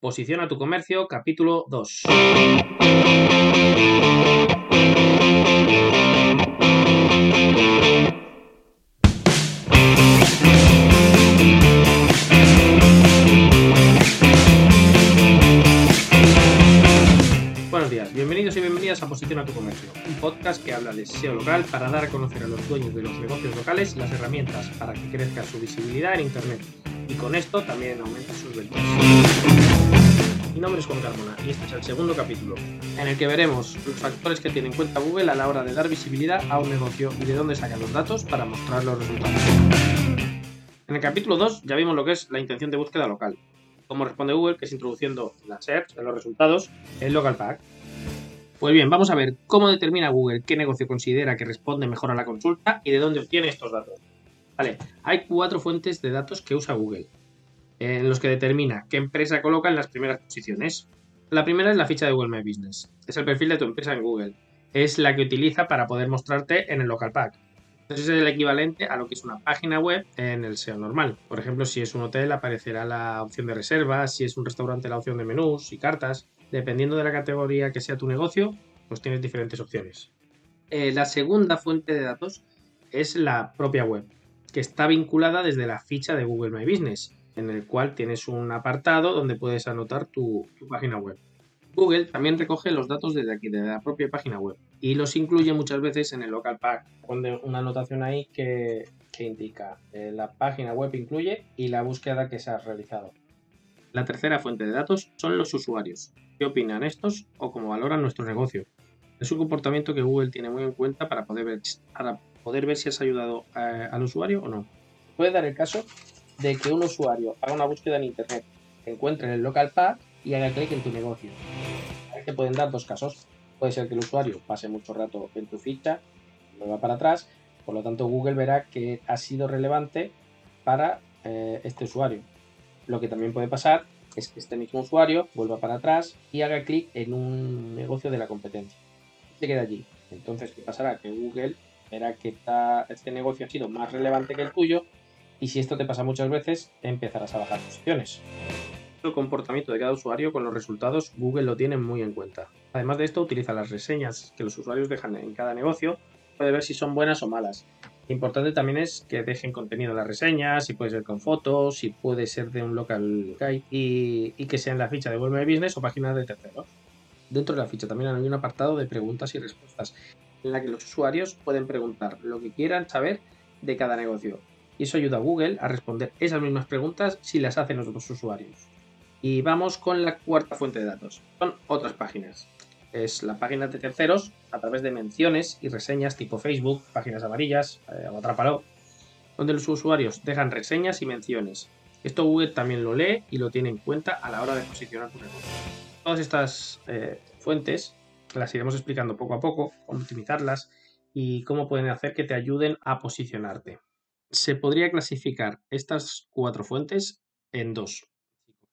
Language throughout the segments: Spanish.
Posiciona tu comercio, capítulo 2. Buenos días, bienvenidos y bienvenidas a Posiciona tu comercio, un podcast que habla de SEO local para dar a conocer a los dueños de los negocios locales las herramientas para que crezca su visibilidad en Internet y con esto también aumenta sus ventas. Mi nombre es Juan Carmona y este es el segundo capítulo, en el que veremos los factores que tiene en cuenta Google a la hora de dar visibilidad a un negocio y de dónde saca los datos para mostrar los resultados. En el capítulo 2 ya vimos lo que es la intención de búsqueda local, cómo responde Google, que es introduciendo la search en los resultados, el local pack. Pues bien, vamos a ver cómo determina Google qué negocio considera que responde mejor a la consulta y de dónde obtiene estos datos. Vale, hay cuatro fuentes de datos que usa Google, en los que determina qué empresa coloca en las primeras posiciones. La primera es la ficha de Google My Business. Es el perfil de tu empresa en Google. Es la que utiliza para poder mostrarte en el local pack. Entonces es el equivalente a lo que es una página web en el SEO normal. Por ejemplo, si es un hotel aparecerá la opción de reservas, si es un restaurante la opción de menús y cartas. Dependiendo de la categoría que sea tu negocio, pues tienes diferentes opciones. Eh, la segunda fuente de datos es la propia web, que está vinculada desde la ficha de Google My Business, en el cual tienes un apartado donde puedes anotar tu, página web. Google también recoge los datos desde aquí, desde la propia página web, y los incluye muchas veces en el local pack. Pone una anotación ahí que, que indica eh, la página web incluye y la búsqueda que se ha realizado. La tercera fuente de datos son los usuarios. ¿Qué opinan estos o cómo valoran nuestro negocio? Es un comportamiento que Google tiene muy en cuenta para poder ver, para poder ver si has ayudado a, al usuario o no. Puede dar el caso de que un usuario haga una búsqueda en Internet, encuentre el local pack y haga clic en tu negocio. Te pueden dar dos casos. Puede ser que el usuario pase mucho rato en tu ficha, vuelva para atrás, por lo tanto Google verá que ha sido relevante para eh, este usuario. Lo que también puede pasar es que este mismo usuario vuelva para atrás y haga clic en un negocio de la competencia. Se queda allí. Entonces, ¿qué pasará? Que Google verá que este negocio ha sido más relevante que el tuyo y si esto te pasa muchas veces, empezarás a bajar posiciones. El comportamiento de cada usuario con los resultados Google lo tiene muy en cuenta. Además de esto, utiliza las reseñas que los usuarios dejan en cada negocio, puede ver si son buenas o malas. Importante también es que dejen contenido en las reseñas, si puede ser con fotos, si puede ser de un local guide y, y que sea en la ficha de Google My Business o páginas de terceros. Dentro de la ficha también hay un apartado de preguntas y respuestas en la que los usuarios pueden preguntar lo que quieran saber de cada negocio. Y eso ayuda a Google a responder esas mismas preguntas si las hacen los otros usuarios. Y vamos con la cuarta fuente de datos. Son otras páginas. Es la página de terceros a través de menciones y reseñas tipo Facebook, páginas amarillas eh, o Atrápalo, donde los usuarios dejan reseñas y menciones. Esto Google también lo lee y lo tiene en cuenta a la hora de posicionar tu negocio. Todas estas eh, fuentes las iremos explicando poco a poco, cómo optimizarlas y cómo pueden hacer que te ayuden a posicionarte. Se podría clasificar estas cuatro fuentes en dos.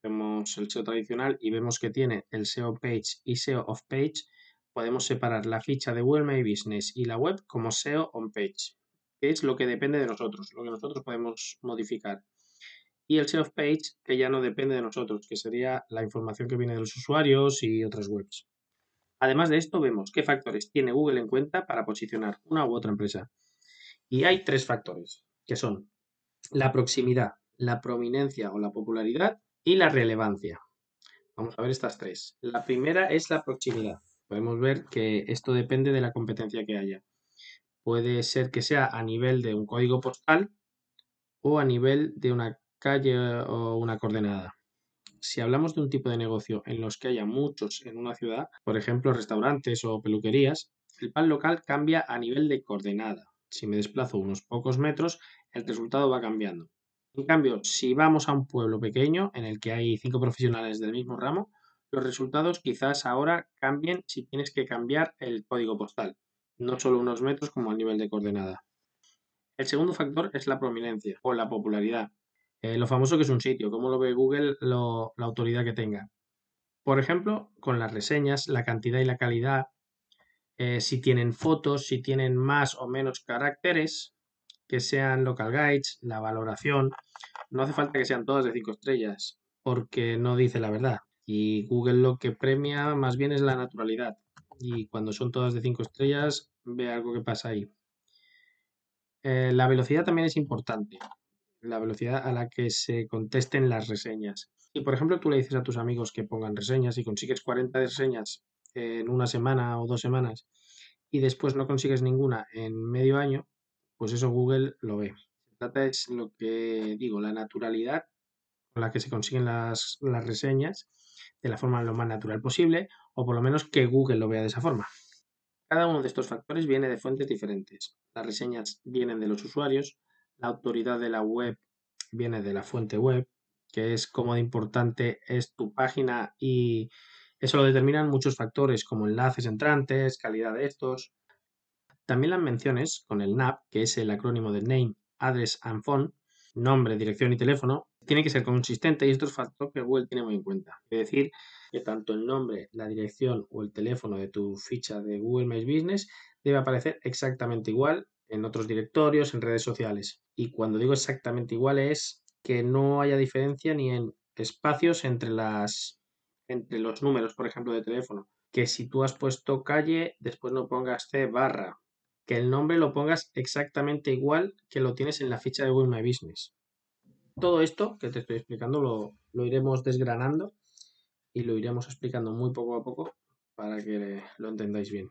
Vemos el SEO tradicional y vemos que tiene el SEO Page y SEO Off Page, podemos separar la ficha de Google My Business y la web como SEO On Page, que es lo que depende de nosotros, lo que nosotros podemos modificar. Y el SEO Off Page, que ya no depende de nosotros, que sería la información que viene de los usuarios y otras webs. Además de esto, vemos qué factores tiene Google en cuenta para posicionar una u otra empresa. Y hay tres factores, que son la proximidad, la prominencia o la popularidad y la relevancia. Vamos a ver estas tres. La primera es la proximidad. Podemos ver que esto depende de la competencia que haya. Puede ser que sea a nivel de un código postal o a nivel de una calle o una coordenada. Si hablamos de un tipo de negocio en los que haya muchos en una ciudad, por ejemplo restaurantes o peluquerías, el pan local cambia a nivel de coordenada. Si me desplazo unos pocos metros, el resultado va cambiando. En cambio, si vamos a un pueblo pequeño en el que hay cinco profesionales del mismo ramo, los resultados quizás ahora cambien si tienes que cambiar el código postal, no solo unos metros como a nivel de coordenada. El segundo factor es la prominencia o la popularidad. Eh, lo famoso que es un sitio, cómo lo ve Google, lo, la autoridad que tenga. Por ejemplo, con las reseñas, la cantidad y la calidad, eh, si tienen fotos, si tienen más o menos caracteres, que sean local guides, la valoración. No hace falta que sean todas de 5 estrellas, porque no dice la verdad. Y Google lo que premia más bien es la naturalidad. Y cuando son todas de 5 estrellas, ve algo que pasa ahí. Eh, la velocidad también es importante. La velocidad a la que se contesten las reseñas. Y por ejemplo tú le dices a tus amigos que pongan reseñas y consigues 40 reseñas en una semana o dos semanas y después no consigues ninguna en medio año, pues eso Google lo ve. Se trata es lo que digo, la naturalidad con la que se consiguen las, las reseñas de la forma lo más natural posible o por lo menos que Google lo vea de esa forma. Cada uno de estos factores viene de fuentes diferentes. Las reseñas vienen de los usuarios, la autoridad de la web viene de la fuente web, que es cómo de importante es tu página y eso lo determinan muchos factores como enlaces entrantes, calidad de estos. También las menciones con el NAP, que es el acrónimo de Name, Address and Phone, nombre, dirección y teléfono, tiene que ser consistente y esto es factor que Google tiene muy en cuenta. Es decir, que tanto el nombre, la dirección o el teléfono de tu ficha de Google My Business debe aparecer exactamente igual en otros directorios, en redes sociales. Y cuando digo exactamente igual es que no haya diferencia ni en espacios entre las entre los números, por ejemplo, de teléfono. Que si tú has puesto calle, después no pongas C barra. Que el nombre lo pongas exactamente igual que lo tienes en la ficha de Google My Business. Todo esto que te estoy explicando lo, lo iremos desgranando y lo iremos explicando muy poco a poco para que lo entendáis bien.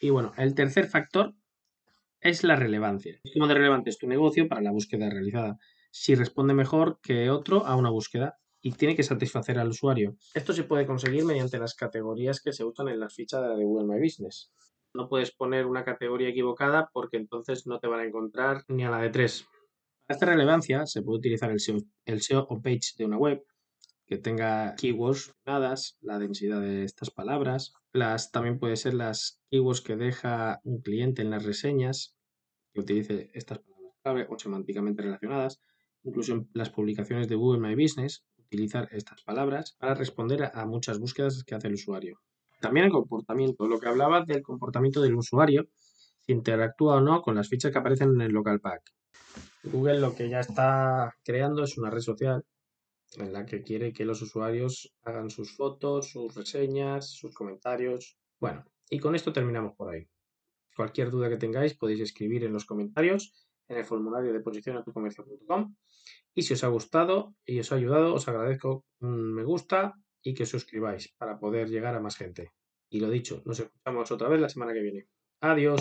Y bueno, el tercer factor es la relevancia. ¿Cómo de relevante es tu negocio para la búsqueda realizada? Si responde mejor que otro a una búsqueda y tiene que satisfacer al usuario. Esto se puede conseguir mediante las categorías que se usan en las fichas de Google My Business. No puedes poner una categoría equivocada porque entonces no te van a encontrar ni a la de tres. Para esta relevancia se puede utilizar el SEO, el SEO o page de una web que tenga keywords dadas, la densidad de estas palabras. Las, también puede ser las keywords que deja un cliente en las reseñas, que utilice estas palabras clave o semánticamente relacionadas. Incluso en las publicaciones de Google My Business, utilizar estas palabras para responder a, muchas búsquedas que hace el usuario. También el comportamiento, lo que hablaba del comportamiento del usuario, si interactúa o no con las fichas que aparecen en el local pack. Google lo que ya está creando es una red social en la que quiere que los usuarios hagan sus fotos, sus reseñas, sus comentarios. Bueno, y con esto terminamos por ahí. Cualquier duda que tengáis podéis escribir en los comentarios en el formulario de posición comercio.com y si os ha gustado y os ha ayudado, os agradezco un me gusta y que suscribáis para poder llegar a más gente. Y lo dicho, nos escuchamos otra vez la semana que viene. Adiós.